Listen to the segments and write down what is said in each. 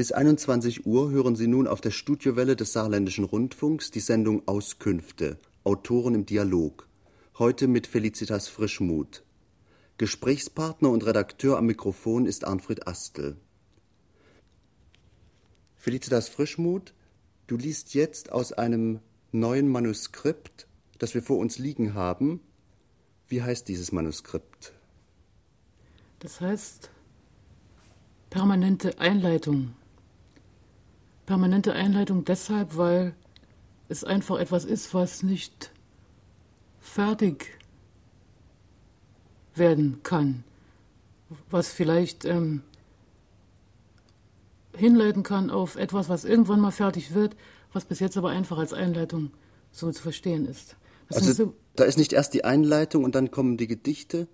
Bis 21 Uhr hören Sie nun auf der Studiowelle des Saarländischen Rundfunks die Sendung Auskünfte, Autoren im Dialog. Heute mit Felicitas Frischmuth. Gesprächspartner und Redakteur am Mikrofon ist Arnfried Astel. Felicitas Frischmuth, du liest jetzt aus einem neuen Manuskript, das wir vor uns liegen haben. Wie heißt dieses Manuskript? Das heißt permanente Einleitung. Permanente Einleitung deshalb, weil es einfach etwas ist, was nicht fertig werden kann, was vielleicht ähm, hinleiten kann auf etwas, was irgendwann mal fertig wird, was bis jetzt aber einfach als Einleitung so zu verstehen ist. Das also so da ist nicht erst die Einleitung und dann kommen die Gedichte,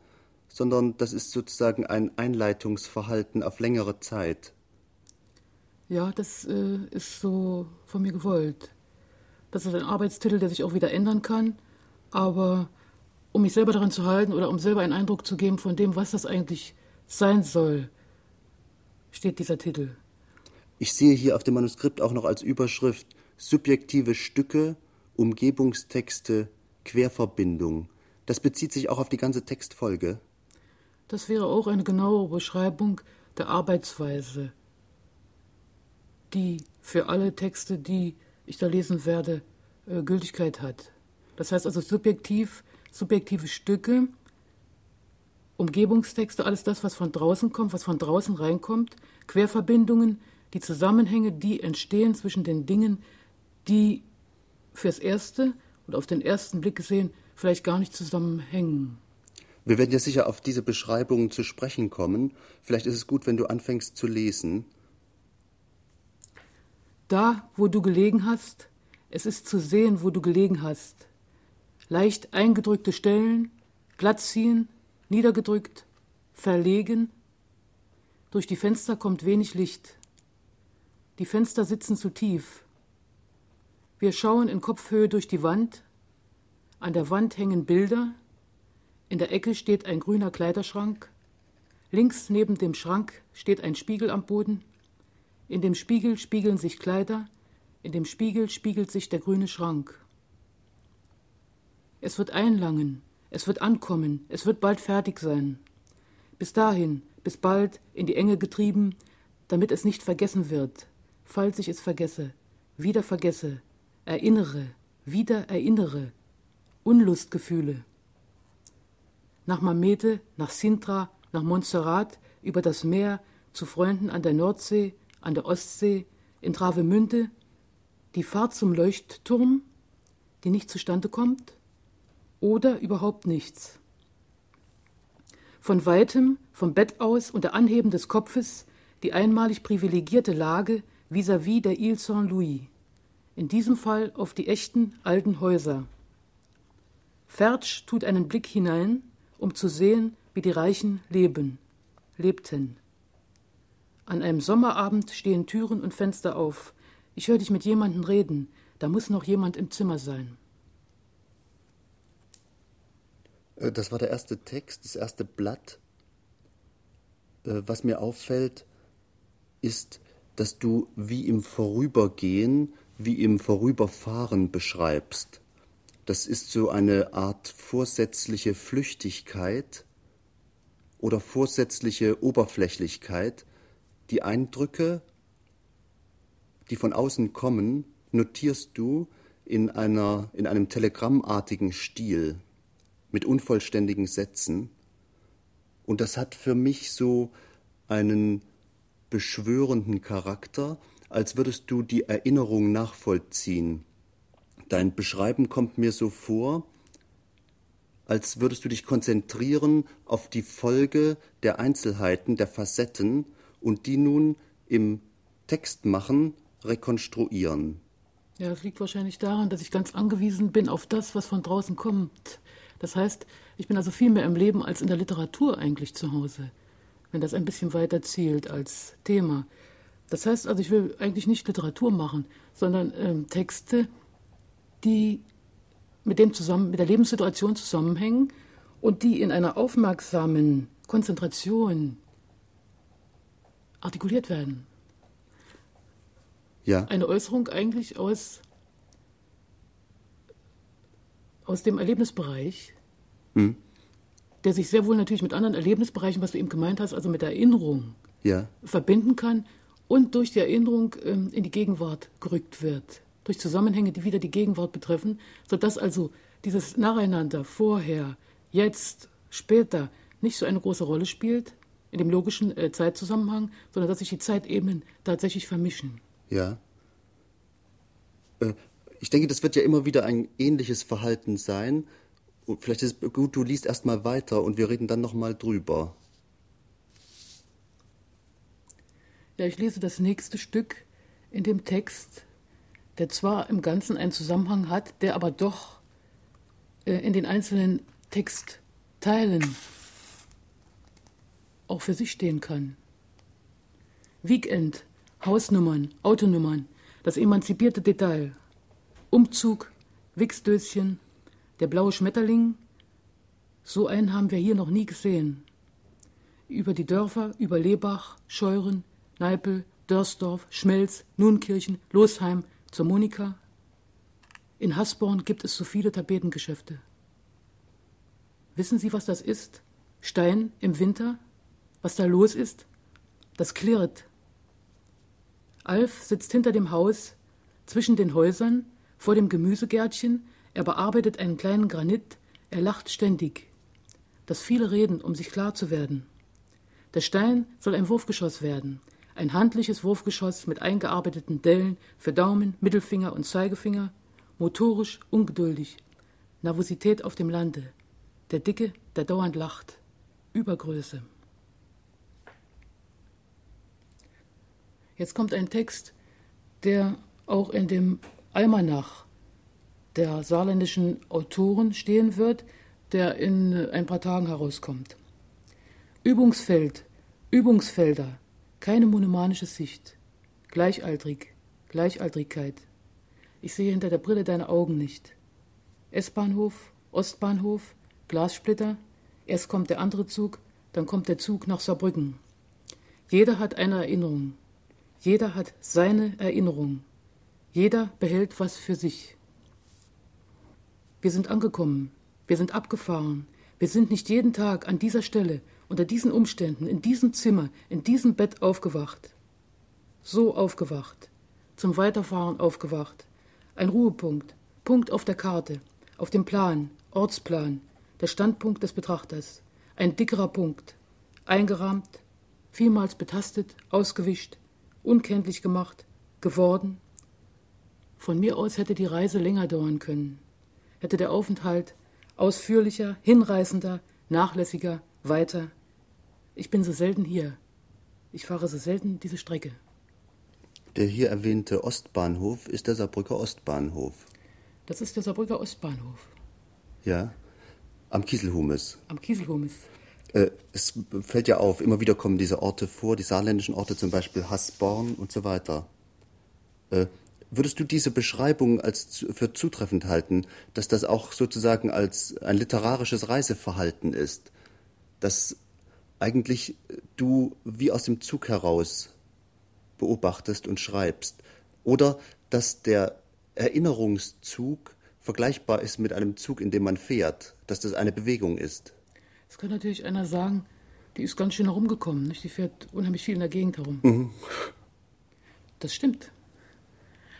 sondern das ist sozusagen ein Einleitungsverhalten auf längere Zeit. Ja, das äh, ist so von mir gewollt. Das ist ein Arbeitstitel, der sich auch wieder ändern kann, aber um mich selber daran zu halten oder um selber einen Eindruck zu geben von dem, was das eigentlich sein soll, steht dieser Titel. Ich sehe hier auf dem Manuskript auch noch als Überschrift subjektive Stücke, Umgebungstexte, Querverbindung. Das bezieht sich auch auf die ganze Textfolge. Das wäre auch eine genauere Beschreibung der Arbeitsweise, die für alle Texte, die ich da lesen werde, äh, Gültigkeit hat. Das heißt also subjektiv, subjektive Stücke, Umgebungstexte, alles das, was von draußen kommt, was von draußen reinkommt, Querverbindungen, die Zusammenhänge, die entstehen zwischen den Dingen, die fürs Erste oder auf den ersten Blick gesehen vielleicht gar nicht zusammenhängen. Wir werden ja sicher auf diese Beschreibungen zu sprechen kommen. Vielleicht ist es gut, wenn du anfängst zu lesen. Da, wo du gelegen hast, es ist zu sehen, wo du gelegen hast. Leicht eingedrückte Stellen, glatt ziehen, niedergedrückt, verlegen. Durch die Fenster kommt wenig Licht. Die Fenster sitzen zu tief. Wir schauen in Kopfhöhe durch die Wand. An der Wand hängen Bilder, in der Ecke steht ein grüner Kleiderschrank. Links neben dem Schrank steht ein Spiegel am Boden. In dem Spiegel spiegeln sich Kleider. In dem Spiegel spiegelt sich der grüne Schrank. Es wird einlangen, es wird ankommen, es wird bald fertig sein. Bis dahin, bis bald, in die Enge getrieben, damit es nicht vergessen wird, falls ich es vergesse, wieder vergesse, erinnere, wieder erinnere, Unlustgefühle nach Mamete, nach Sintra, nach Montserrat, über das Meer, zu Freunden an der Nordsee, an der Ostsee, in Travemünde, die Fahrt zum Leuchtturm, die nicht zustande kommt, oder überhaupt nichts. Von weitem, vom Bett aus, unter Anheben des Kopfes, die einmalig privilegierte Lage vis-à-vis -vis der Ile Saint-Louis, in diesem Fall auf die echten alten Häuser. Fertsch tut einen Blick hinein, um zu sehen, wie die Reichen leben, lebten. An einem Sommerabend stehen Türen und Fenster auf. Ich höre dich mit jemandem reden. Da muss noch jemand im Zimmer sein. Äh, das war der erste Text, das erste Blatt. Äh, was mir auffällt, ist, dass du wie im Vorübergehen, wie im Vorüberfahren beschreibst. Das ist so eine Art vorsätzliche Flüchtigkeit oder vorsätzliche Oberflächlichkeit. Die Eindrücke, die von außen kommen, notierst du in, einer, in einem telegrammartigen Stil mit unvollständigen Sätzen. Und das hat für mich so einen beschwörenden Charakter, als würdest du die Erinnerung nachvollziehen Dein Beschreiben kommt mir so vor, als würdest du dich konzentrieren auf die Folge der Einzelheiten, der Facetten und die nun im Text machen, rekonstruieren. Ja, das liegt wahrscheinlich daran, dass ich ganz angewiesen bin auf das, was von draußen kommt. Das heißt, ich bin also viel mehr im Leben als in der Literatur eigentlich zu Hause, wenn das ein bisschen weiter zielt als Thema. Das heißt also, ich will eigentlich nicht Literatur machen, sondern ähm, Texte, die mit, dem zusammen, mit der Lebenssituation zusammenhängen und die in einer aufmerksamen Konzentration artikuliert werden. Ja. Eine Äußerung eigentlich aus, aus dem Erlebnisbereich, Hm. der sich sehr wohl natürlich mit anderen Erlebnisbereichen, was du eben gemeint hast, also mit der Erinnerung Ja. verbinden kann und durch die Erinnerung ähm, in die Gegenwart gerückt wird. Durch Zusammenhänge, die wieder die Gegenwart betreffen, sodass also dieses Nacheinander vorher, jetzt, später nicht so eine große Rolle spielt in dem logischen äh, Zeitzusammenhang, sondern dass sich die Zeitebenen tatsächlich vermischen. Ja. Äh, Ich denke, das wird ja immer wieder ein ähnliches Verhalten sein. Und vielleicht ist es gut, du liest erstmal weiter und wir reden dann nochmal drüber. Ja, ich lese das nächste Stück in dem Text, der zwar im Ganzen einen Zusammenhang hat, der aber doch äh, in den einzelnen Textteilen auch für sich stehen kann. Weekend, Hausnummern, Autonummern, das emanzipierte Detail, Umzug, Wichsdöschen, der blaue Schmetterling, so einen haben wir hier noch nie gesehen. Über die Dörfer, über Lebach, Scheuren, Neipel, Dörsdorf, Schmelz, Nunkirchen, Losheim, zur Monika. In Hasborn gibt es so viele Tapetengeschäfte. Wissen Sie, was das ist? Stein im Winter? Was da los ist? Das klirrt. Alf sitzt hinter dem Haus, zwischen den Häusern, vor dem Gemüsegärtchen, er bearbeitet einen kleinen Granit, er lacht ständig. Das viele reden, um sich klar zu werden. Der Stein soll ein Wurfgeschoss werden, ein handliches Wurfgeschoss mit eingearbeiteten Dellen für Daumen, Mittelfinger und Zeigefinger, motorisch, ungeduldig, Nervosität auf dem Lande, der Dicke, der dauernd lacht, Übergröße. Jetzt kommt ein Text, der auch in dem Almanach der saarländischen Autoren stehen wird, der in ein paar Tagen herauskommt. Übungsfeld, Übungsfelder, keine monomanische Sicht, gleichaltrig, Gleichaltrigkeit. Ich sehe hinter der Brille deine Augen nicht. S-Bahnhof, Ostbahnhof, Glassplitter, erst kommt der andere Zug, dann kommt der Zug nach Saarbrücken. Jeder hat eine Erinnerung. Jeder hat seine Erinnerung. Jeder behält was für sich. Wir sind angekommen. Wir sind abgefahren. Wir sind nicht jeden Tag an dieser Stelle, unter diesen Umständen, in diesem Zimmer, in diesem Bett aufgewacht. So aufgewacht. Zum Weiterfahren aufgewacht. Ein Ruhepunkt. Punkt auf der Karte. Auf dem Plan. Ortsplan. Der Standpunkt des Betrachters. Ein dickerer Punkt. Eingerahmt. Vielmals betastet. Ausgewischt. Unkenntlich gemacht. Geworden. Von mir aus hätte die Reise länger dauern können. Hätte der Aufenthalt ausführlicher, hinreißender, nachlässiger, weiter. Ich bin so selten hier. Ich fahre so selten diese Strecke. Der hier erwähnte Ostbahnhof ist der Saarbrücker Ostbahnhof. Das ist der Saarbrücker Ostbahnhof Ja. Am Kieselhumes. am Kieselhumes. Äh, es fällt ja auf, immer wieder kommen diese Orte vor, die saarländischen Orte, zum Beispiel Hasborn und so weiter. Äh, würdest du diese Beschreibung als für zutreffend halten, dass das auch sozusagen als ein literarisches Reiseverhalten ist? Dass eigentlich du wie aus dem Zug heraus beobachtest und schreibst? Oder dass der Erinnerungszug vergleichbar ist mit einem Zug, in dem man fährt, dass das eine Bewegung ist? Es kann natürlich einer sagen, die ist ganz schön herumgekommen, nicht? Die fährt unheimlich viel in der Gegend herum. Das stimmt.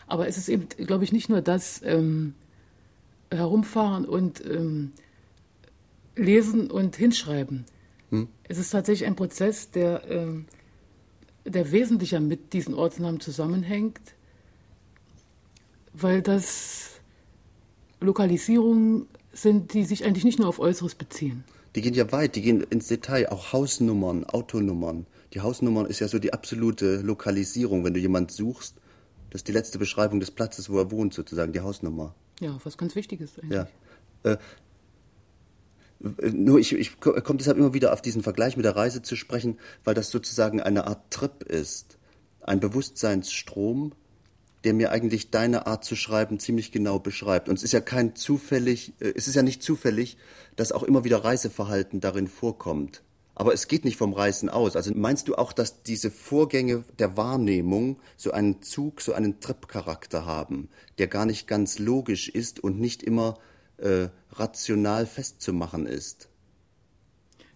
Aber es ist eben, glaube ich, nicht nur das ähm, Herumfahren und ähm, Lesen und Hinschreiben. Es ist tatsächlich ein Prozess, der, ähm, der wesentlicher mit diesen Ortsnamen zusammenhängt, weil das Lokalisierungen sind, die sich eigentlich nicht nur auf Äußeres beziehen. Die gehen ja weit, die gehen ins Detail, auch Hausnummern, Autonummern. Die Hausnummern ist ja so die absolute Lokalisierung. Wenn du jemand suchst, das ist die letzte Beschreibung des Platzes, wo er wohnt, sozusagen, die Hausnummer. Ja, was ganz Wichtiges eigentlich. Ja. Äh, äh, nur ich, ich komme deshalb immer wieder auf diesen Vergleich mit der Reise zu sprechen, weil das sozusagen eine Art Trip ist. Ein Bewusstseinsstrom, der mir eigentlich deine Art zu schreiben ziemlich genau beschreibt. Und es ist ja kein zufällig, äh, es ist ja nicht zufällig, dass auch immer wieder Reiseverhalten darin vorkommt. Aber es geht nicht vom Reißen aus. Also meinst du auch, dass diese Vorgänge der Wahrnehmung so einen Zug, so einen Trip-Charakter haben, der gar nicht ganz logisch ist und nicht immer äh, rational festzumachen ist?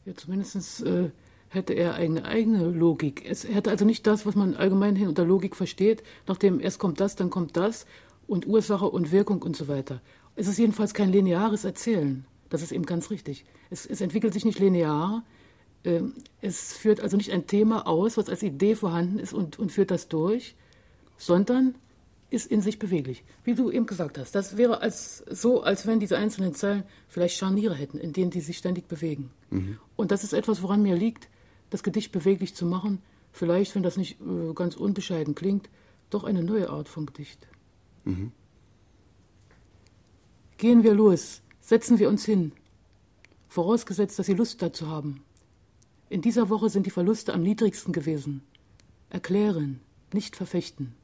Ja, zumindest äh, hätte er eine eigene Logik. Es hätte also nicht das, was man allgemein hin unter Logik versteht, nachdem erst kommt das, dann kommt das und Ursache und Wirkung und so weiter. Es ist jedenfalls kein lineares Erzählen. Das ist eben ganz richtig. Es, es entwickelt sich nicht linear, ähm, es führt also nicht ein Thema aus, was als Idee vorhanden ist und, und führt das durch, sondern ist in sich beweglich. Wie du eben gesagt hast, das wäre als, so, als wenn diese einzelnen Zeilen vielleicht Scharniere hätten, in denen die sich ständig bewegen. Mhm. Und das ist etwas, woran mir liegt, das Gedicht beweglich zu machen. Vielleicht, wenn das nicht äh, ganz unbescheiden klingt, doch eine neue Art von Gedicht. Mhm. Gehen wir los, setzen wir uns hin, vorausgesetzt, dass Sie Lust dazu haben. In dieser Woche sind die Verluste am niedrigsten gewesen. Erklären, nicht verfechten.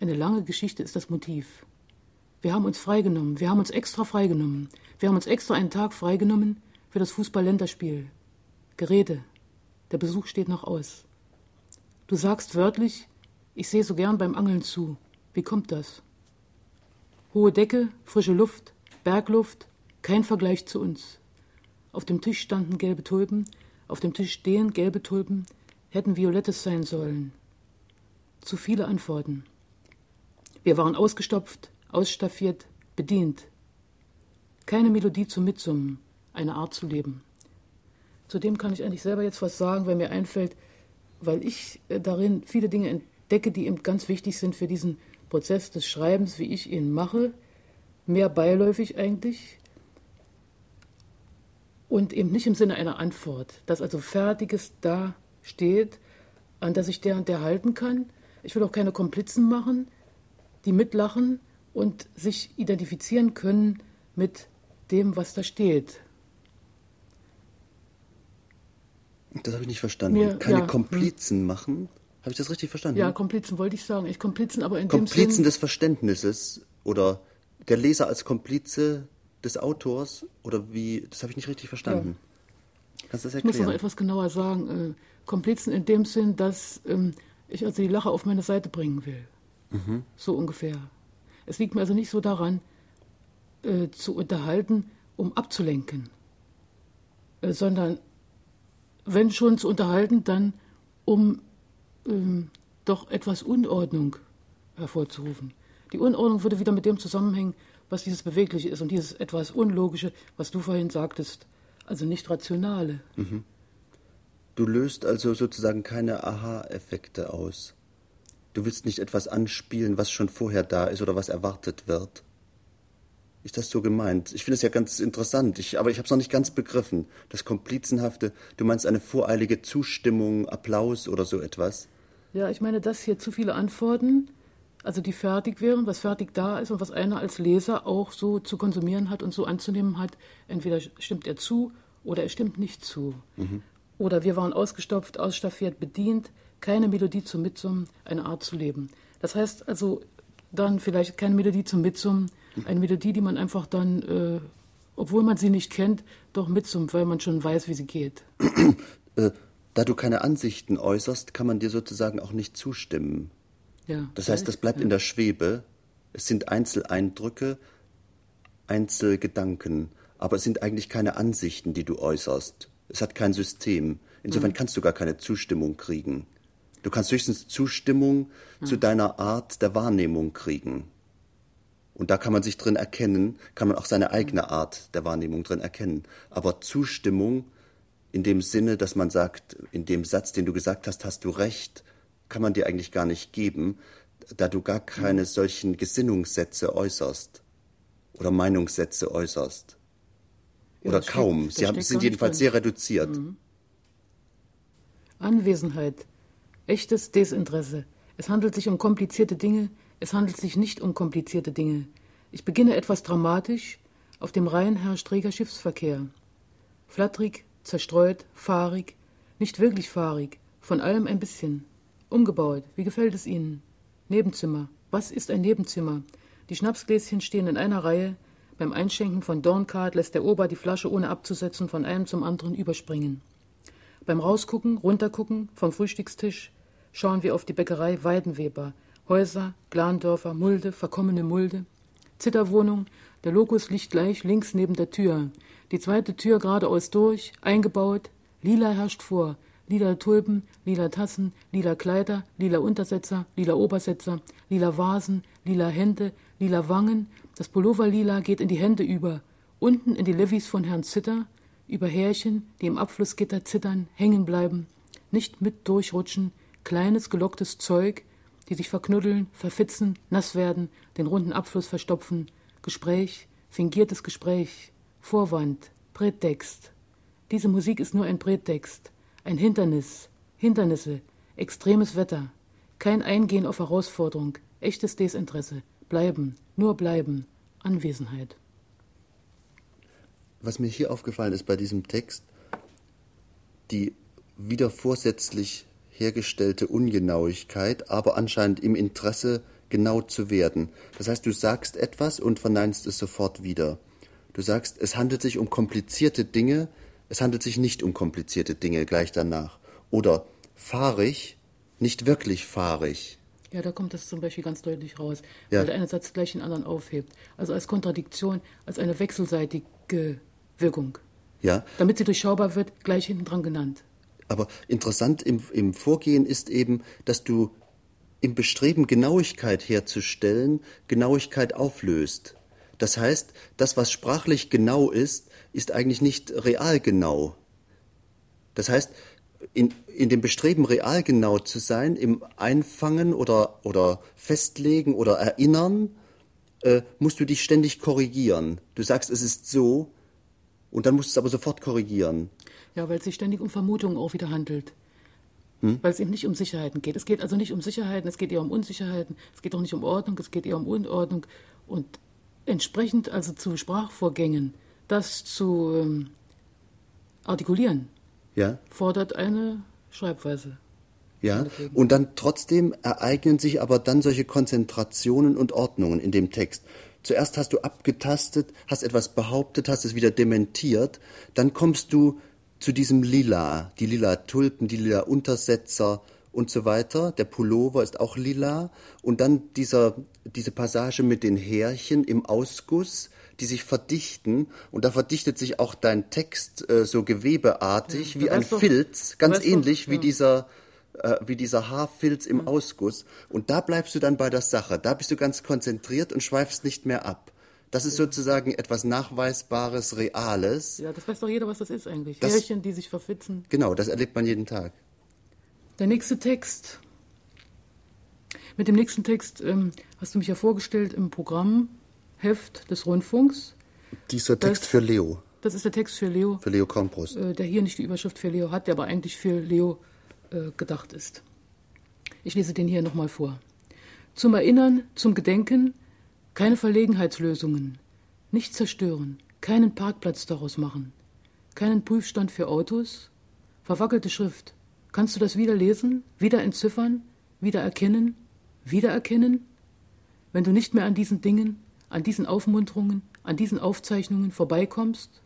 Eine lange Geschichte ist das Motiv. Wir haben uns freigenommen, wir haben uns extra freigenommen. Wir haben uns extra einen Tag freigenommen für das Fußball-Länderspiel. Gerede, der Besuch steht noch aus. Du sagst wörtlich, ich sehe so gern beim Angeln zu. Wie kommt das? Hohe Decke, frische Luft, Bergluft, kein Vergleich zu uns. Auf dem Tisch standen gelbe Tulpen, auf dem Tisch stehen gelbe Tulpen, hätten violettes sein sollen. Zu viele Antworten. Wir waren ausgestopft, ausstaffiert, bedient. Keine Melodie zum Mitsummen, eine Art zu leben. Zudem kann ich eigentlich selber jetzt was sagen, wenn mir einfällt, weil ich äh, darin viele Dinge entdecke, die eben ganz wichtig sind für diesen Prozess des Schreibens, wie ich ihn mache, mehr beiläufig eigentlich, und eben nicht im Sinne einer Antwort, dass also Fertiges da steht, an das ich der und der halten kann. Ich will auch keine Komplizen machen, die mitlachen und sich identifizieren können mit dem, was da steht. Das habe ich nicht verstanden. Mir, keine ja, Komplizen hm. machen? Habe ich das richtig verstanden? Ja, Komplizen wollte ich sagen. Ich Komplizen, aber in Komplizen dem Sinn, des Verständnisses oder der Leser als Komplize des Autors oder wie, das habe ich nicht richtig verstanden. Ja. Kannst du das erklären? Ich muss noch etwas genauer sagen. Äh, Komplizen in dem Sinn, dass ähm, ich also die Lache auf meine Seite bringen will. Mhm. So ungefähr. Es liegt mir also nicht so daran, äh, zu unterhalten, um abzulenken, äh, sondern wenn schon zu unterhalten, dann um ähm, doch etwas Unordnung hervorzurufen. Die Unordnung würde wieder mit dem zusammenhängen, was dieses Bewegliche ist und dieses etwas Unlogische, was du vorhin sagtest, also nicht Rationale. Mhm. Du löst also sozusagen keine Aha-Effekte aus. Du willst nicht etwas anspielen, was schon vorher da ist oder was erwartet wird. Ist das so gemeint? Ich finde es ja ganz interessant, ich, aber ich habe es noch nicht ganz begriffen. Das Komplizenhafte, du meinst eine voreilige Zustimmung, Applaus oder so etwas? Ja, ich meine, das hier zu viele Antworten also die fertig wären, was fertig da ist und was einer als Leser auch so zu konsumieren hat und so anzunehmen hat. Entweder stimmt er zu oder er stimmt nicht zu. Mhm. Oder wir waren ausgestopft, ausstaffiert, bedient, keine Melodie zum Mitsummen, eine Art zu leben. Das heißt also dann vielleicht keine Melodie zum Mitsummen. Eine Melodie, die man einfach dann, äh, obwohl man sie nicht kennt, doch mitsummt, weil man schon weiß, wie sie geht. Äh, da du keine Ansichten äußerst, kann man dir sozusagen auch nicht zustimmen. Ja, das heißt, das bleibt ja. in der Schwebe. Es sind Einzeleindrücke, Einzelgedanken, aber es sind eigentlich keine Ansichten, die du äußerst. Es hat kein System. Insofern mhm. kannst du gar keine Zustimmung kriegen. Du kannst höchstens Zustimmung mhm. zu deiner Art der Wahrnehmung kriegen. Und da kann man sich drin erkennen, kann man auch seine eigene Art der Wahrnehmung drin erkennen. Aber Zustimmung in dem Sinne, dass man sagt, in dem Satz, den du gesagt hast, hast du recht, kann man dir eigentlich gar nicht geben, da du gar keine mhm. solchen Gesinnungssätze äußerst oder Meinungssätze äußerst. Ja, oder kaum. Steckt, Sie haben, sind jedenfalls sehr reduziert. Mhm. Anwesenheit, echtes Desinteresse. Es handelt sich um komplizierte Dinge, es handelt sich nicht um komplizierte Dinge. Ich beginne etwas dramatisch. Auf dem Rhein herrscht reger Schiffsverkehr. Flatterig, zerstreut, fahrig, nicht wirklich fahrig, von allem ein bisschen. Umgebaut. Wie gefällt es Ihnen? Nebenzimmer. Was ist ein Nebenzimmer? Die Schnapsgläschen stehen in einer Reihe. Beim Einschenken von Dorncard lässt der Ober die Flasche ohne abzusetzen von einem zum anderen überspringen. Beim Rausgucken, runtergucken vom Frühstückstisch schauen wir auf die Bäckerei Weidenweber, Häuser, Glandörfer, Mulde, verkommene Mulde. Zitterwohnung, der Lokus liegt gleich links neben der Tür. Die zweite Tür geradeaus durch, eingebaut. Lila herrscht vor. Lila Tulpen, lila Tassen, lila Kleider, lila Untersetzer, lila Obersetzer, lila Vasen, lila Hände, lila Wangen. Das Pullover lila geht in die Hände über. Unten in die Levis von Herrn Zitter, über Härchen, die im Abflussgitter zittern, hängen bleiben, nicht mit durchrutschen, kleines gelocktes Zeug, die sich verknuddeln, verfitzen, nass werden, den runden Abfluss verstopfen, Gespräch, fingiertes Gespräch, Vorwand, Prätext. Diese Musik ist nur ein Prätext, ein Hindernis, Hindernisse, extremes Wetter, kein Eingehen auf Herausforderung, echtes Desinteresse, bleiben, nur bleiben, Anwesenheit. Was mir hier aufgefallen ist bei diesem Text, die wieder vorsätzlich hergestellte Ungenauigkeit, aber anscheinend im Interesse genau zu werden. Das heißt, du sagst etwas und verneinst es sofort wieder. Du sagst, es handelt sich um komplizierte Dinge, es handelt sich nicht um komplizierte Dinge gleich danach. Oder fahrig, nicht wirklich fahrig. Ja, da kommt das zum Beispiel ganz deutlich raus, ja. weil der eine Satz gleich den anderen aufhebt. Also als Kontradiktion, als eine wechselseitige Wirkung. Ja. Damit sie durchschaubar wird, gleich hinten dran genannt. Aber interessant im, im Vorgehen ist eben, dass du im Bestreben, Genauigkeit herzustellen, Genauigkeit auflöst. Das heißt, das, was sprachlich genau ist, ist eigentlich nicht real genau. Das heißt, in, in dem Bestreben, real genau zu sein, im Einfangen oder, oder Festlegen oder Erinnern, äh, musst du dich ständig korrigieren. Du sagst, es ist so, und dann musst du es aber sofort korrigieren. Ja, weil es sich ständig um Vermutungen auch wieder handelt. Hm? Weil es eben nicht um Sicherheiten geht. Es geht also nicht um Sicherheiten, es geht eher um Unsicherheiten, es geht auch nicht um Ordnung, es geht eher um Unordnung. Und entsprechend also zu Sprachvorgängen, das zu ähm, artikulieren, ja? fordert eine Schreibweise. Ja, und dann trotzdem ereignen sich aber dann solche Konzentrationen und Ordnungen in dem Text. Zuerst hast du abgetastet, hast etwas behauptet, hast es wieder dementiert, dann kommst du zu diesem Lila, die lila Tulpen, die lila Untersetzer und so weiter. Der Pullover ist auch lila. Und dann dieser, diese Passage mit den Härchen im Ausguss, die sich verdichten. Und da verdichtet sich auch dein Text äh, so gewebeartig, ja, wie ein Filz, ganz ähnlich doch, ja. wie dieser äh, wie dieser Haarfilz im Ausguss. Und da bleibst du dann bei der Sache. Da bist du ganz konzentriert und schweifst nicht mehr ab. Das ist sozusagen etwas Nachweisbares, Reales. Ja, das weiß doch jeder, was das ist eigentlich. Das, Härchen, die sich verfitzen. Genau, das erlebt man jeden Tag. Der nächste Text. Mit dem nächsten Text ähm, hast du mich ja vorgestellt im Programmheft des Rundfunks. Dieser Text das, für Leo. Das ist der Text für Leo. Für Leo Kornbrust. Äh, der hier nicht die Überschrift für Leo hat, der aber eigentlich für Leo äh, gedacht ist. Ich lese den hier nochmal vor. Zum Erinnern, zum Gedenken keine Verlegenheitslösungen. Nicht zerstören. Keinen Parkplatz daraus machen. Keinen Prüfstand für Autos. Verwackelte Schrift. Kannst du das wieder lesen? Wieder entziffern? Wieder erkennen? Wiedererkennen? Wenn du nicht mehr an diesen Dingen, an diesen Aufmunterungen, an diesen Aufzeichnungen vorbeikommst?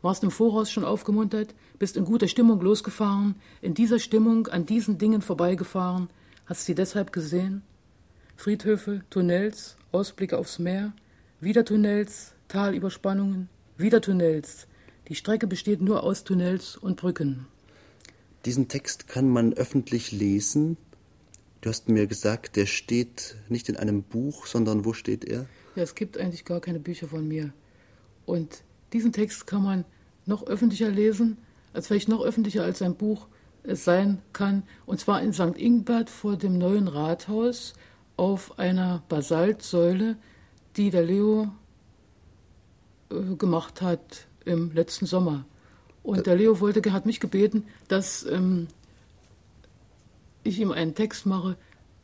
Warst im Voraus schon aufgemuntert, bist in guter Stimmung losgefahren, in dieser Stimmung an diesen Dingen vorbeigefahren, hast sie deshalb gesehen? Friedhöfe, Tunnels, Ausblicke aufs Meer, wieder Tunnels, Talüberspannungen, wieder Tunnels. Die Strecke besteht nur aus Tunnels und Brücken. Diesen Text kann man öffentlich lesen. Du hast mir gesagt, der steht nicht in einem Buch, sondern wo steht er? Ja, es gibt eigentlich gar keine Bücher von mir. Und diesen Text kann man noch öffentlicher lesen, als vielleicht noch öffentlicher als ein Buch es sein kann. Und zwar in St. Ingbert vor dem neuen Rathaus auf einer Basaltsäule, die der Leo äh, gemacht hat im letzten Sommer. Und der Leo wollte, hat mich gebeten, dass ähm, ich ihm einen Text mache,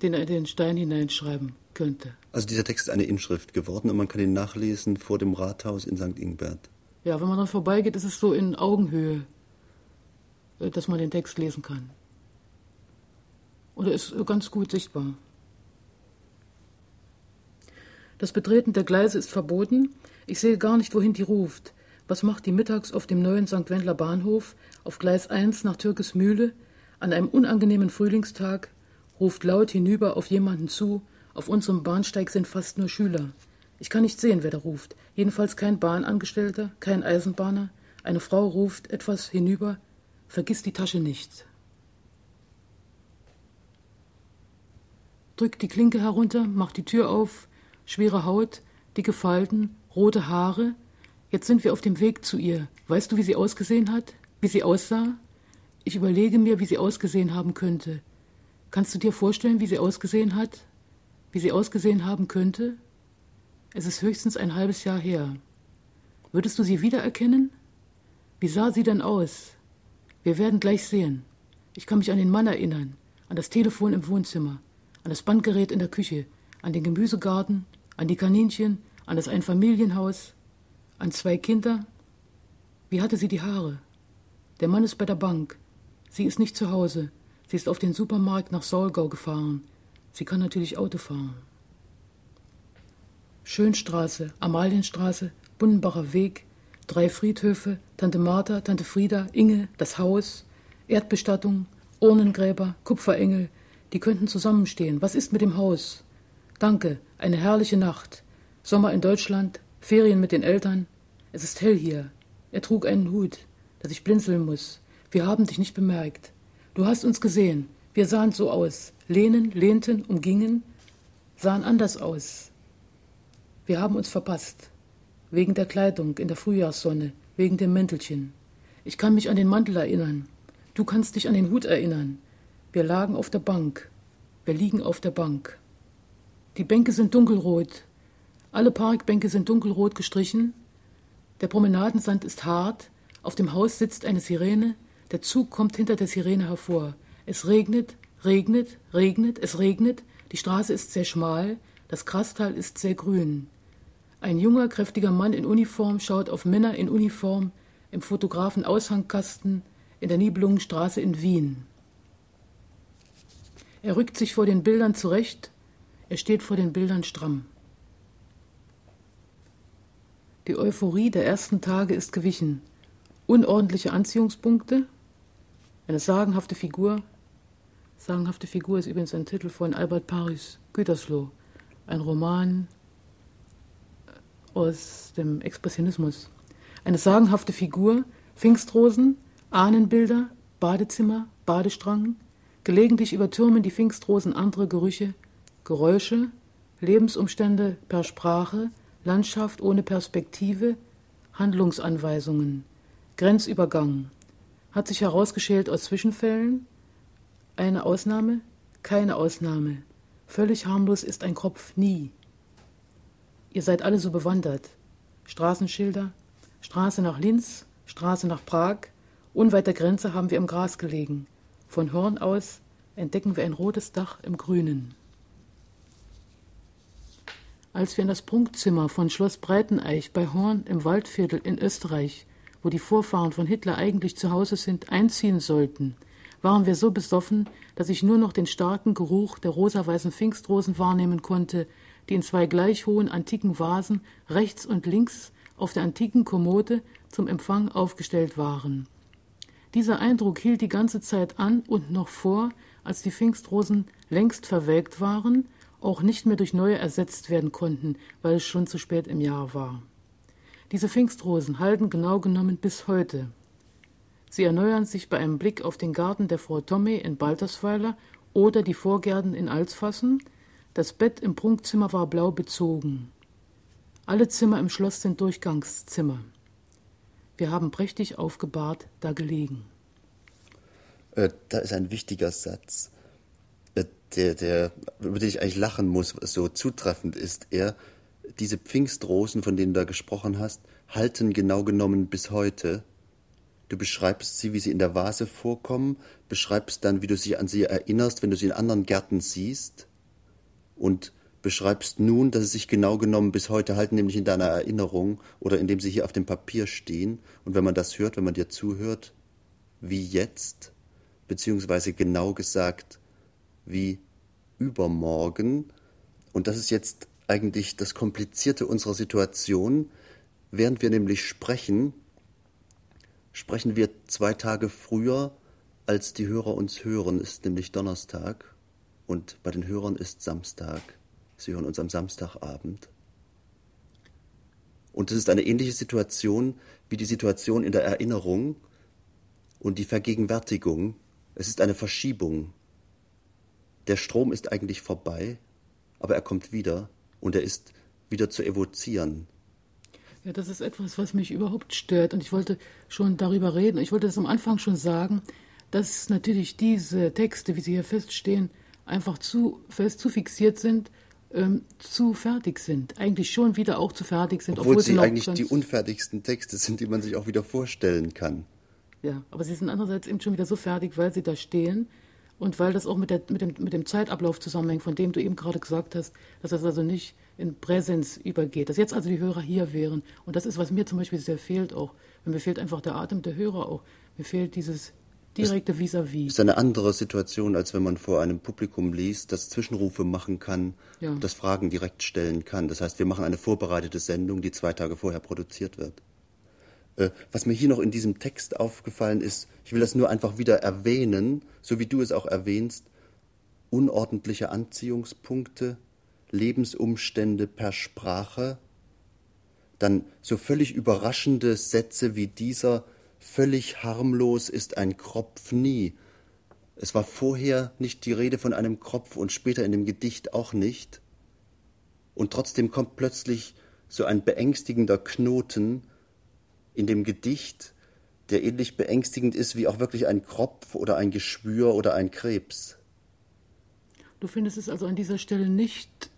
den er in den Stein hineinschreiben könnte. Also dieser Text ist eine Inschrift geworden und man kann ihn nachlesen vor dem Rathaus in St. Ingbert. Ja, wenn man dann vorbeigeht, ist es so in Augenhöhe, äh, dass man den Text lesen kann. Und er ist ganz gut sichtbar. Das Betreten der Gleise ist verboten. Ich sehe gar nicht, wohin die ruft. Was macht die mittags auf dem neuen St. Wendler Bahnhof auf Gleis 1 nach Türkes Mühle an einem unangenehmen Frühlingstag, ruft laut hinüber auf jemanden zu, auf unserem Bahnsteig sind fast nur Schüler. Ich kann nicht sehen, wer da ruft. Jedenfalls kein Bahnangestellter, kein Eisenbahner. Eine Frau ruft etwas hinüber. Vergiss die Tasche nicht. Drückt die Klinke herunter, macht die Tür auf. Schwere Haut, dicke Falten, rote Haare, Jetzt sind wir auf dem Weg zu ihr. Weißt du, wie sie ausgesehen hat? Wie sie aussah? Ich überlege mir, wie sie ausgesehen haben könnte. Kannst du dir vorstellen, wie sie ausgesehen hat? Wie sie ausgesehen haben könnte? Es ist höchstens ein halbes Jahr her. Würdest du sie wiedererkennen? Wie sah sie denn aus? Wir werden gleich sehen. Ich kann mich an den Mann erinnern, an das Telefon im Wohnzimmer, an das Bandgerät in der Küche, an den Gemüsegarten, an die Kaninchen, an das Einfamilienhaus, an zwei Kinder. Wie hatte sie die Haare? Der Mann ist bei der Bank. Sie ist nicht zu Hause. Sie ist auf den Supermarkt nach Solgau gefahren. Sie kann natürlich Auto fahren. Schönstraße, Amalienstraße, Bundenbacher Weg, drei Friedhöfe, Tante Martha, Tante Frieda, Inge, das Haus, Erdbestattung, Urnengräber, Kupferengel, die könnten zusammenstehen. Was ist mit dem Haus? Danke, eine herrliche Nacht. Sommer in Deutschland, Ferien mit den Eltern, es ist hell hier. Er trug einen Hut, dass ich blinzeln muss. Wir haben dich nicht bemerkt. Du hast uns gesehen. Wir sahen so aus. Lehnen, lehnten, umgingen, sahen anders aus. Wir haben uns verpasst. Wegen der Kleidung in der Frühjahrssonne, wegen dem Mäntelchen. Ich kann mich an den Mantel erinnern. Du kannst dich an den Hut erinnern. Wir lagen auf der Bank. Wir liegen auf der Bank. Die Bänke sind dunkelrot. Alle Parkbänke sind dunkelrot gestrichen der Promenadensand ist hart, auf dem Haus sitzt eine Sirene, der Zug kommt hinter der Sirene hervor. Es regnet, regnet, regnet, es regnet, die Straße ist sehr schmal, das Grastal ist sehr grün. Ein junger, kräftiger Mann in Uniform schaut auf Männer in Uniform im Fotografen-Aushangkasten in der Nibelungenstraße in Wien. Er rückt sich vor den Bildern zurecht, er steht vor den Bildern stramm. Die Euphorie der ersten Tage ist gewichen. Unordentliche Anziehungspunkte, eine sagenhafte Figur. Sagenhafte Figur ist übrigens ein Titel von Albert Paris Gütersloh, ein Roman aus dem Expressionismus. Eine sagenhafte Figur, Pfingstrosen, Ahnenbilder, Badezimmer, Badestrang, gelegentlich übertürmen die Pfingstrosen andere Gerüche, Geräusche, Lebensumstände per Sprache, Landschaft ohne Perspektive, Handlungsanweisungen, Grenzübergang, hat sich herausgeschält aus Zwischenfällen, eine Ausnahme, keine Ausnahme, völlig harmlos ist ein Kropf nie. Ihr seid alle so bewandert. Straßenschilder, Straße nach Linz, Straße nach Prag, unweit der Grenze haben wir im Gras gelegen. Von Horn aus entdecken wir ein rotes Dach im Grünen. Als wir in das Prunkzimmer von Schloss Breiteneich bei Horn im Waldviertel in Österreich, wo die Vorfahren von Hitler eigentlich zu Hause sind, einziehen sollten, waren wir so besoffen, dass ich nur noch den starken Geruch der rosa-weißen Pfingstrosen wahrnehmen konnte, die in zwei gleich hohen antiken Vasen rechts und links auf der antiken Kommode zum Empfang aufgestellt waren. Dieser Eindruck hielt die ganze Zeit an und noch vor, als die Pfingstrosen längst verwelkt waren auch nicht mehr durch neue ersetzt werden konnten, weil es schon zu spät im Jahr war. Diese Pfingstrosen halten genau genommen bis heute. Sie erneuern sich bei einem Blick auf den Garten der Frau Tomme in Baltersweiler oder die Vorgärten in Alsfassen. Das Bett im Prunkzimmer war blau bezogen. Alle Zimmer im Schloss sind Durchgangszimmer. Wir haben prächtig aufgebahrt da gelegen. Äh, da ist ein wichtiger Satz der, der, über den ich eigentlich lachen muss, so zutreffend ist, er, diese Pfingstrosen, von denen du da gesprochen hast, halten genau genommen bis heute. Du beschreibst sie, wie sie in der Vase vorkommen, beschreibst dann, wie du sie an sie erinnerst, wenn du sie in anderen Gärten siehst und beschreibst nun, dass sie sich genau genommen bis heute halten, nämlich in deiner Erinnerung oder indem sie hier auf dem Papier stehen. Und wenn man das hört, wenn man dir zuhört, wie jetzt, beziehungsweise genau gesagt, wie übermorgen. Und das ist jetzt eigentlich das Komplizierte unserer Situation. Während wir nämlich sprechen, sprechen wir zwei Tage früher, als die Hörer uns hören, ist nämlich Donnerstag und bei den Hörern ist Samstag. Sie hören uns am Samstagabend. Und es ist eine ähnliche Situation wie die Situation in der Erinnerung und die Vergegenwärtigung. Es ist eine Verschiebung. Der Strom ist eigentlich vorbei, aber er kommt wieder und er ist wieder zu evozieren. Ja, das ist etwas, was mich überhaupt stört. Und ich wollte schon darüber reden. Ich wollte das am Anfang schon sagen, dass natürlich diese Texte, wie sie hier feststehen, einfach zu fest, zu fixiert sind, ähm, zu fertig sind. Eigentlich schon wieder auch zu fertig sind. Obwohl, obwohl sie eigentlich die unfertigsten Texte sind, die man sich auch wieder vorstellen kann. Ja, aber sie sind andererseits eben schon wieder so fertig, weil sie da stehen und weil das auch mit, der, mit, dem, mit dem Zeitablauf zusammenhängt, von dem du eben gerade gesagt hast, dass das also nicht in Präsenz übergeht. Dass jetzt also die Hörer hier wären. Und das ist, was mir zum Beispiel sehr fehlt auch. Mir fehlt einfach der Atem der Hörer auch. Mir fehlt dieses direkte Vis-à-vis. Das ist eine andere Situation, als wenn man vor einem Publikum liest, das Zwischenrufe machen kann, ja. das Fragen direkt stellen kann. Das heißt, wir machen eine vorbereitete Sendung, die zwei Tage vorher produziert wird. Äh, was mir hier noch in diesem Text aufgefallen ist, ich will das nur einfach wieder erwähnen, so wie du es auch erwähnst, unordentliche Anziehungspunkte, Lebensumstände per Sprache, dann so völlig überraschende Sätze wie dieser völlig harmlos ist ein Kropf nie. Es war vorher nicht die Rede von einem Kropf und später in dem Gedicht auch nicht. Und trotzdem kommt plötzlich so ein beängstigender Knoten in dem Gedicht, der ähnlich beängstigend ist wie auch wirklich ein Kropf oder ein Geschwür oder ein Krebs. Du findest es also an dieser Stelle nicht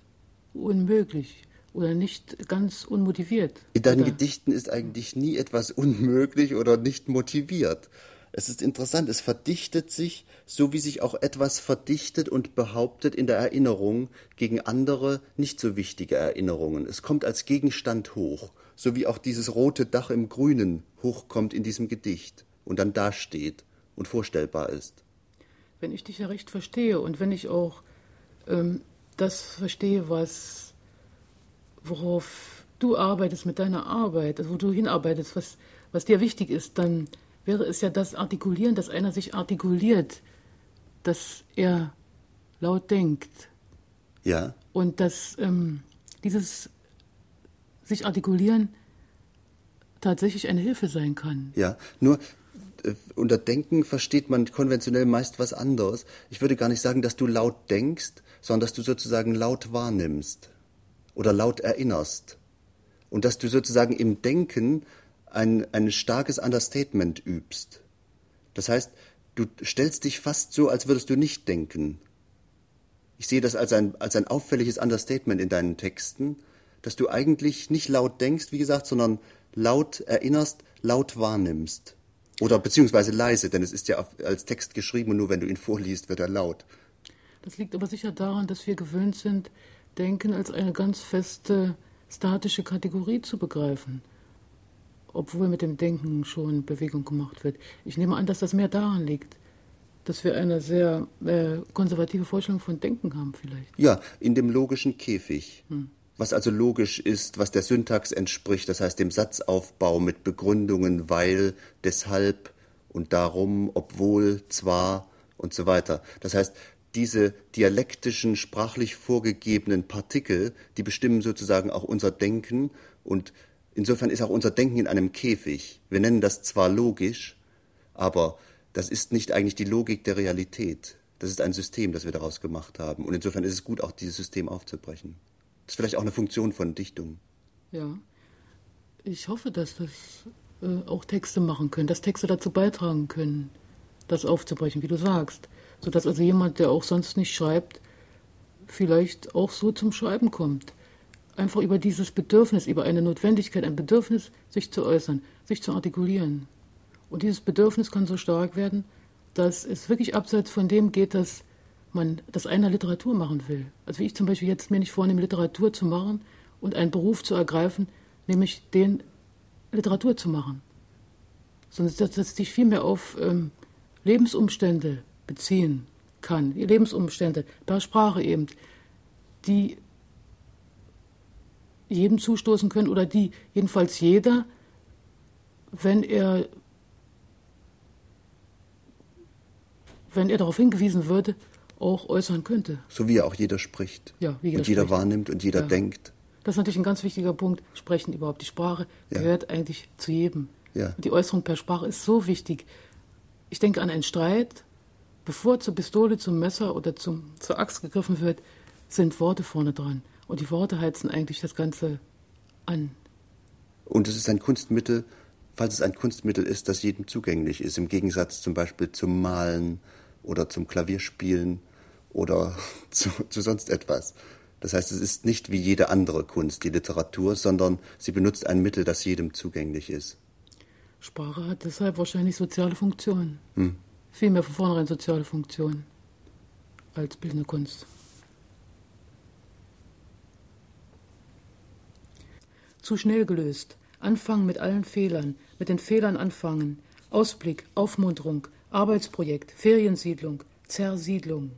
unmöglich oder nicht ganz unmotiviert. In deinen oder? Gedichten ist eigentlich nie etwas unmöglich oder nicht motiviert. Es ist interessant, es verdichtet sich, so wie sich auch etwas verdichtet und behauptet in der Erinnerung gegen andere nicht so wichtige Erinnerungen. Es kommt als Gegenstand hoch, so wie auch dieses rote Dach im Grünen hochkommt in diesem Gedicht und dann dasteht und vorstellbar ist. Wenn ich dich ja recht verstehe und wenn ich auch ähm, das verstehe, was, worauf du arbeitest mit deiner Arbeit, also wo du hinarbeitest, was, was dir wichtig ist, dann wäre es ja das Artikulieren, dass einer sich artikuliert, dass er laut denkt. Ja. Und dass ähm, dieses sich artikulieren tatsächlich eine Hilfe sein kann. Ja, nur äh, unter Denken versteht man konventionell meist was anderes. Ich würde gar nicht sagen, dass du laut denkst, sondern dass du sozusagen laut wahrnimmst oder laut erinnerst. Und dass du sozusagen im Denken ein, ein starkes Understatement übst. Das heißt, du stellst dich fast so, als würdest du nicht denken. Ich sehe das als ein, als ein auffälliges Understatement in deinen Texten, dass du eigentlich nicht laut denkst, wie gesagt, sondern laut erinnerst, laut wahrnimmst. Oder beziehungsweise leise, denn es ist ja als Text geschrieben und nur wenn du ihn vorliest, wird er laut. Das liegt aber sicher daran, dass wir gewöhnt sind, Denken als eine ganz feste, statische Kategorie zu begreifen. Obwohl mit dem Denken schon Bewegung gemacht wird. Ich nehme an, dass das mehr daran liegt, dass wir eine sehr äh, konservative Vorstellung von Denken haben, vielleicht. Ja, in dem logischen Käfig. Hm. Was also logisch ist, was der Syntax entspricht, das heißt dem Satzaufbau mit Begründungen, weil, deshalb und darum, obwohl, zwar und so weiter. Das heißt, diese dialektischen, sprachlich vorgegebenen Partikel, die bestimmen sozusagen auch unser Denken und insofern ist auch unser Denken in einem Käfig. Wir nennen das zwar logisch, aber das ist nicht eigentlich die Logik der Realität. Das ist ein System, das wir daraus gemacht haben. Und insofern ist es gut, auch dieses System aufzubrechen. Das ist vielleicht auch eine Funktion von Dichtung. Ja. Ich hoffe, dass das äh, auch Texte machen können, dass Texte dazu beitragen können, das aufzubrechen, wie du sagst sodass also jemand, der auch sonst nicht schreibt, vielleicht auch so zum Schreiben kommt. Einfach über dieses Bedürfnis, über eine Notwendigkeit, ein Bedürfnis, sich zu äußern, sich zu artikulieren. Und dieses Bedürfnis kann so stark werden, dass es wirklich abseits von dem geht, dass man das einer Literatur machen will. Also wie ich zum Beispiel jetzt mir nicht vornehme, Literatur zu machen und einen Beruf zu ergreifen, nämlich den Literatur zu machen. Sondern dass das sich vielmehr auf ähm, Lebensumstände beziehen kann, die Lebensumstände per Sprache eben, die jedem zustoßen können oder die jedenfalls jeder, wenn er wenn er darauf hingewiesen würde, auch äußern könnte. So wie auch jeder spricht. Ja, wie jeder und jeder spricht. wahrnimmt und jeder Ja. denkt. Das ist natürlich ein ganz wichtiger Punkt. Sprechen überhaupt. Die Sprache Ja. gehört eigentlich zu jedem. Ja. Und die Äußerung per Sprache ist so wichtig. Ich denke an einen Streit. Bevor zur Pistole, zum Messer oder zum, zur Axt gegriffen wird, sind Worte vorne dran. Und die Worte heizen eigentlich das Ganze an. Und es ist ein Kunstmittel, falls es ein Kunstmittel ist, das jedem zugänglich ist, im Gegensatz zum Beispiel zum Malen oder zum Klavierspielen oder zu, zu sonst etwas. Das heißt, es ist nicht wie jede andere Kunst, die Literatur, sondern sie benutzt ein Mittel, das jedem zugänglich ist. Sprache hat deshalb wahrscheinlich soziale Funktionen. Vielmehr von vornherein soziale Funktionen als bildende Kunst. Zu schnell gelöst. Anfangen mit allen Fehlern, mit den Fehlern anfangen. Ausblick, Aufmunterung, Arbeitsprojekt, Feriensiedlung, Zersiedlung.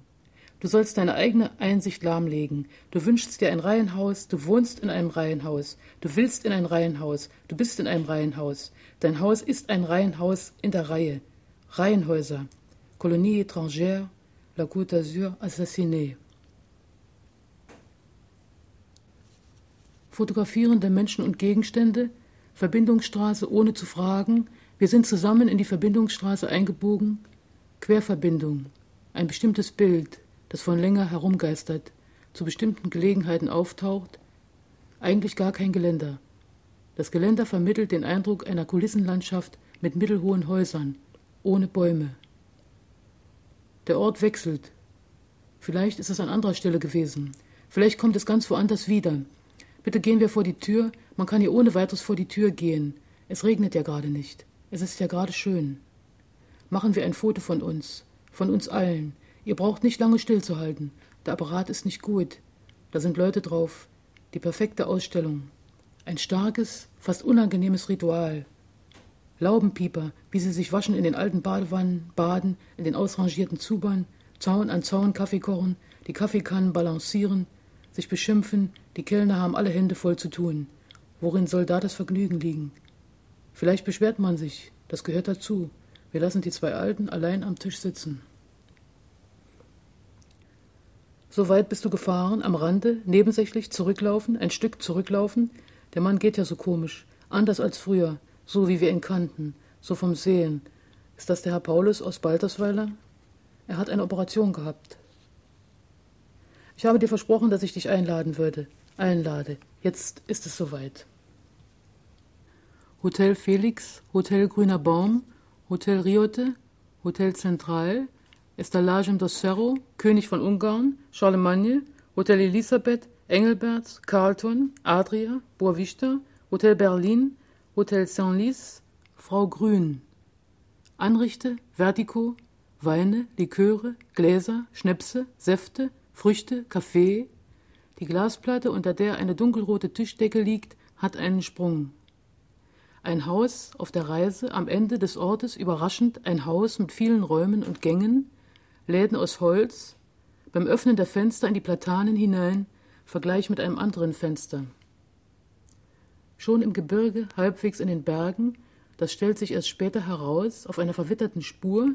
Du sollst deine eigene Einsicht lahmlegen. Du wünschst dir ein Reihenhaus, du wohnst in einem Reihenhaus, du willst in ein Reihenhaus, du bist in einem Reihenhaus. Dein Haus ist ein Reihenhaus in der Reihe. Reihenhäuser. Kolonie étrangère, la Côte d'Azur assassinée. Fotografierende Menschen und Gegenstände, Verbindungsstraße ohne zu fragen, wir sind zusammen in die Verbindungsstraße eingebogen, Querverbindung, ein bestimmtes Bild, das von länger herumgeistert, zu bestimmten Gelegenheiten auftaucht, eigentlich gar kein Geländer. Das Geländer vermittelt den Eindruck einer Kulissenlandschaft mit mittelhohen Häusern, ohne Bäume. Der Ort wechselt. Vielleicht ist es an anderer Stelle gewesen. Vielleicht kommt es ganz woanders wieder. Bitte gehen wir vor die Tür. Man kann hier ohne weiteres vor die Tür gehen. Es regnet ja gerade nicht. Es ist ja gerade schön. Machen wir ein Foto von uns, von uns allen. Ihr braucht nicht lange stillzuhalten. Der Apparat ist nicht gut. Da sind Leute drauf. Die perfekte Ausstellung. Ein starkes, fast unangenehmes Ritual. Laubenpieper, wie sie sich waschen in den alten Badewannen, baden, in den ausrangierten Zubern, Zaun an Zaun Kaffee kochen, die Kaffeekannen balancieren, sich beschimpfen, die Kellner haben alle Hände voll zu tun. Worin soll da das Vergnügen liegen? Vielleicht beschwert man sich, das gehört dazu. Wir lassen die zwei Alten allein am Tisch sitzen. So weit bist du gefahren, am Rande, nebensächlich, zurücklaufen, ein Stück zurücklaufen. Der Mann geht ja so komisch, anders als früher, so wie wir ihn kannten, so vom Sehen. Ist das der Herr Paulus aus Baltersweiler? Er hat eine Operation gehabt. Ich habe dir versprochen, dass ich dich einladen würde. Einlade. Jetzt ist es soweit. Hotel Felix, Hotel Grüner Baum, Hotel Riote, Hotel Central, Estalagem do Cerro, König von Ungarn, Charlemagne, Hotel Elisabeth, Engelberts, Carlton, Adria, Boavista, Hotel Berlin, Hotel Saint-Lys, Frau Grün. Anrichte, Vertico, Weine, Liköre, Gläser, Schnäpse, Säfte, Früchte, Kaffee. Die Glasplatte, unter der eine dunkelrote Tischdecke liegt, hat einen Sprung. Ein Haus auf der Reise, am Ende des Ortes überraschend ein Haus mit vielen Räumen und Gängen, Läden aus Holz, beim Öffnen der Fenster in die Platanen hinein, Vergleich mit einem anderen Fenster. Schon im Gebirge, halbwegs in den Bergen, das stellt sich erst später heraus, auf einer verwitterten Spur,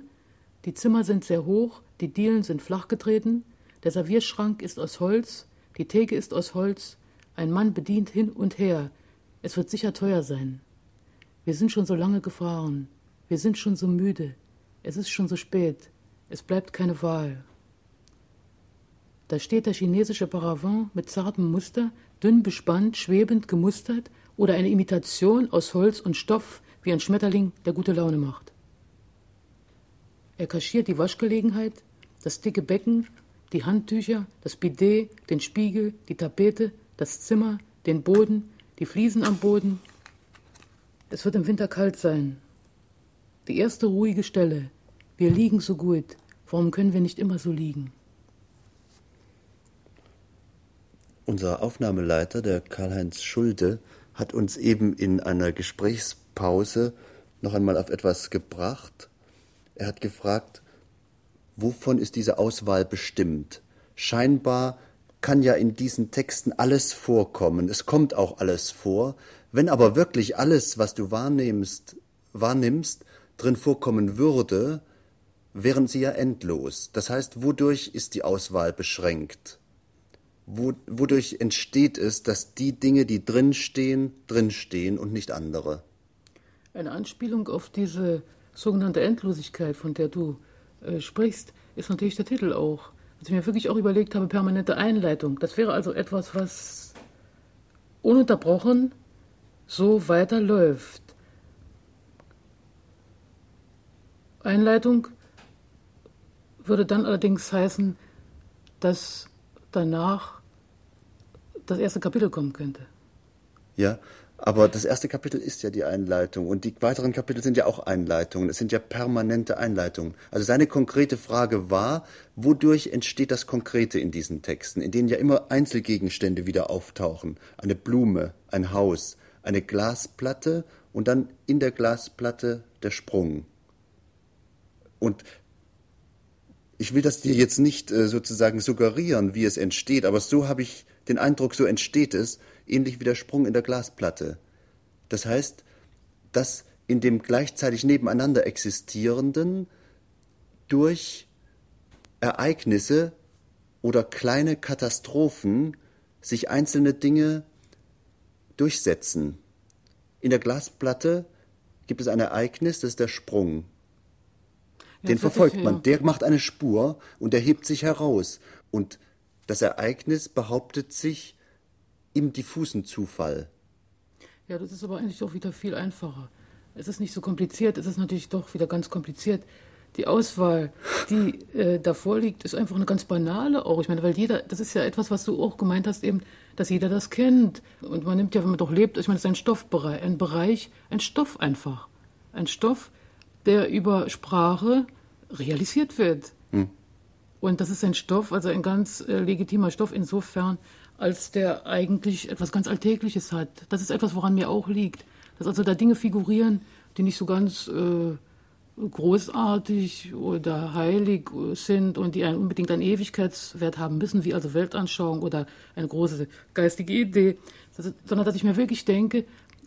die Zimmer sind sehr hoch, die Dielen sind flach getreten, der Servierschrank ist aus Holz, die Theke ist aus Holz, ein Mann bedient hin und her. Es wird sicher teuer sein. Wir sind schon so lange gefahren, wir sind schon so müde, es ist schon so spät, es bleibt keine Wahl. Da steht der chinesische Paravent mit zartem Muster, dünn bespannt, schwebend gemustert oder eine Imitation aus Holz und Stoff wie ein Schmetterling, der gute Laune macht. Er kaschiert die Waschgelegenheit, das dicke Becken, die Handtücher, das Bidet, den Spiegel, die Tapete, das Zimmer, den Boden, die Fliesen am Boden. Es wird im Winter kalt sein. Die erste ruhige Stelle. Wir liegen so gut. Warum können wir nicht immer so liegen? Unser Aufnahmeleiter, der Karl-Heinz Schulde, hat uns eben in einer Gesprächspause noch einmal auf etwas gebracht. Er hat gefragt, wovon ist diese Auswahl bestimmt? Scheinbar kann ja in diesen Texten alles vorkommen. Es kommt auch alles vor. Wenn aber wirklich alles, was du wahrnimmst, wahrnimmst, drin vorkommen würde, wären sie ja endlos. Das heißt, wodurch ist die Auswahl beschränkt? Wo, wodurch entsteht es, dass die Dinge, die drinstehen, drinstehen und nicht andere? Eine Anspielung auf diese sogenannte Endlosigkeit, von der du äh, sprichst, ist natürlich der Titel auch. Was ich mir wirklich auch überlegt habe, permanente Einleitung. Das wäre also etwas, was ununterbrochen so weiterläuft. Einleitung würde dann allerdings heißen, dass danach das erste Kapitel kommen könnte. Ja, aber das erste Kapitel ist ja die Einleitung und die weiteren Kapitel sind ja auch Einleitungen. Es sind ja permanente Einleitungen. Also seine konkrete Frage war, wodurch entsteht das Konkrete in diesen Texten, in denen ja immer Einzelgegenstände wieder auftauchen. Eine Blume, ein Haus, eine Glasplatte und dann in der Glasplatte der Sprung. Und ich will das dir jetzt nicht äh, sozusagen suggerieren, wie es entsteht, aber so habe ich den Eindruck, so entsteht es, ähnlich wie der Sprung in der Glasplatte. Das heißt, dass in dem gleichzeitig nebeneinander existierenden durch Ereignisse oder kleine Katastrophen sich einzelne Dinge durchsetzen. In der Glasplatte gibt es ein Ereignis, das ist der Sprung. Den verfolgt man, der macht eine Spur und er hebt sich heraus. Und das Ereignis behauptet sich im diffusen Zufall. Ja, das ist aber eigentlich doch wieder viel einfacher. Es ist nicht so kompliziert, es ist natürlich doch wieder ganz kompliziert. Die Auswahl, die äh, davor liegt, ist einfach eine ganz banale auch. Ich meine, weil jeder, das ist ja etwas, was du auch gemeint hast, eben, dass jeder das kennt. Und man nimmt ja, wenn man doch lebt, ich meine, das ist ein Stoffbereich, ein Bereich, ein Stoff einfach. Ein Stoff, der über Sprache realisiert wird. Hm. Und das ist ein Stoff, also ein ganz äh, legitimer Stoff insofern, als der eigentlich etwas ganz Alltägliches hat. Das ist etwas, woran mir auch liegt. Dass also da Dinge figurieren, die nicht so ganz äh, großartig oder heilig sind und die einen unbedingt einen Ewigkeitswert haben müssen, wie also Weltanschauung oder eine große geistige Idee, sondern dass ich mir wirklich denke,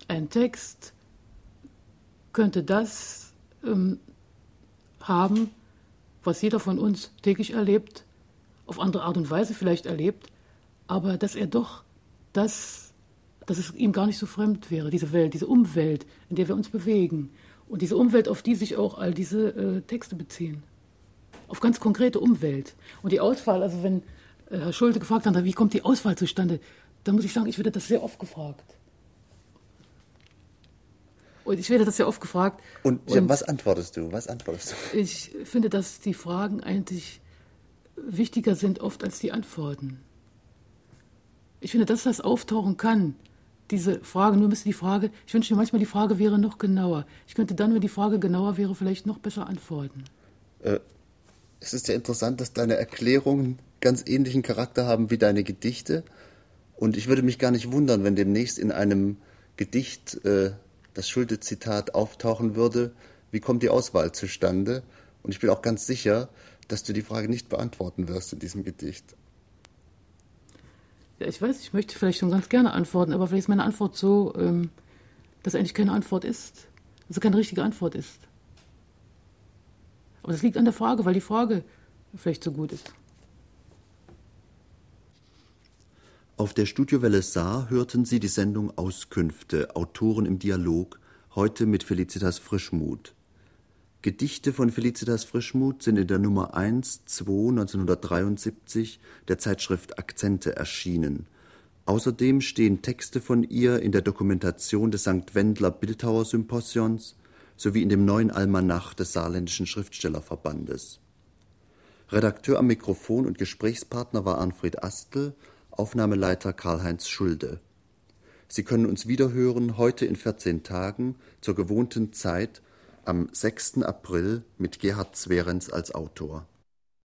ein Text könnte das ähm, haben, was jeder von uns täglich erlebt, auf andere Art und Weise vielleicht erlebt, aber dass er doch das, dass es ihm gar nicht so fremd wäre, diese Welt, diese Umwelt, in der wir uns bewegen. Und diese Umwelt, auf die sich auch all diese äh, Texte beziehen. Auf ganz konkrete Umwelt. Und die Auswahl, also wenn äh, Herr Schulte gefragt hat, wie kommt die Auswahl zustande, dann muss ich sagen, ich werde das sehr oft gefragt. Und ich werde das sehr oft gefragt. Und, und was antwortest du? Was antwortest du? Ich finde, dass die Fragen eigentlich wichtiger sind oft als die Antworten. Ich finde, dass das auftauchen kann, diese Frage, nur müsste die Frage, ich wünsche mir manchmal, die Frage wäre noch genauer. Ich könnte dann, wenn die Frage genauer wäre, vielleicht noch besser antworten. Äh, es ist ja interessant, dass deine Erklärungen ganz ähnlichen Charakter haben wie deine Gedichte. Und ich würde mich gar nicht wundern, wenn demnächst in einem Gedicht äh, das Schulte-Zitat auftauchen würde, wie kommt die Auswahl zustande? Und ich bin auch ganz sicher, dass du die Frage nicht beantworten wirst in diesem Gedicht. Ja, ich weiß, ich möchte vielleicht schon ganz gerne antworten, aber vielleicht ist meine Antwort so, ähm, dass eigentlich keine Antwort ist. Also keine richtige Antwort ist. Aber das liegt an der Frage, weil die Frage vielleicht so gut ist. Auf der Studiowelle Saar hörten Sie die Sendung Auskünfte, Autoren im Dialog, heute mit Felicitas Frischmuth. Gedichte von Felicitas Frischmuth sind in der Nummer 1 2 1973 der Zeitschrift Akzente erschienen. Außerdem stehen Texte von ihr in der Dokumentation des St. Wendler Bildhauer Symposions sowie in dem neuen Almanach des Saarländischen Schriftstellerverbandes. Redakteur am Mikrofon und Gesprächspartner war Arnfried Astel, Aufnahmeleiter Karl-Heinz Schulde. Sie können uns wiederhören heute in 14 Tagen zur gewohnten Zeit am 6. April mit Gerhard Zwerenz als Autor.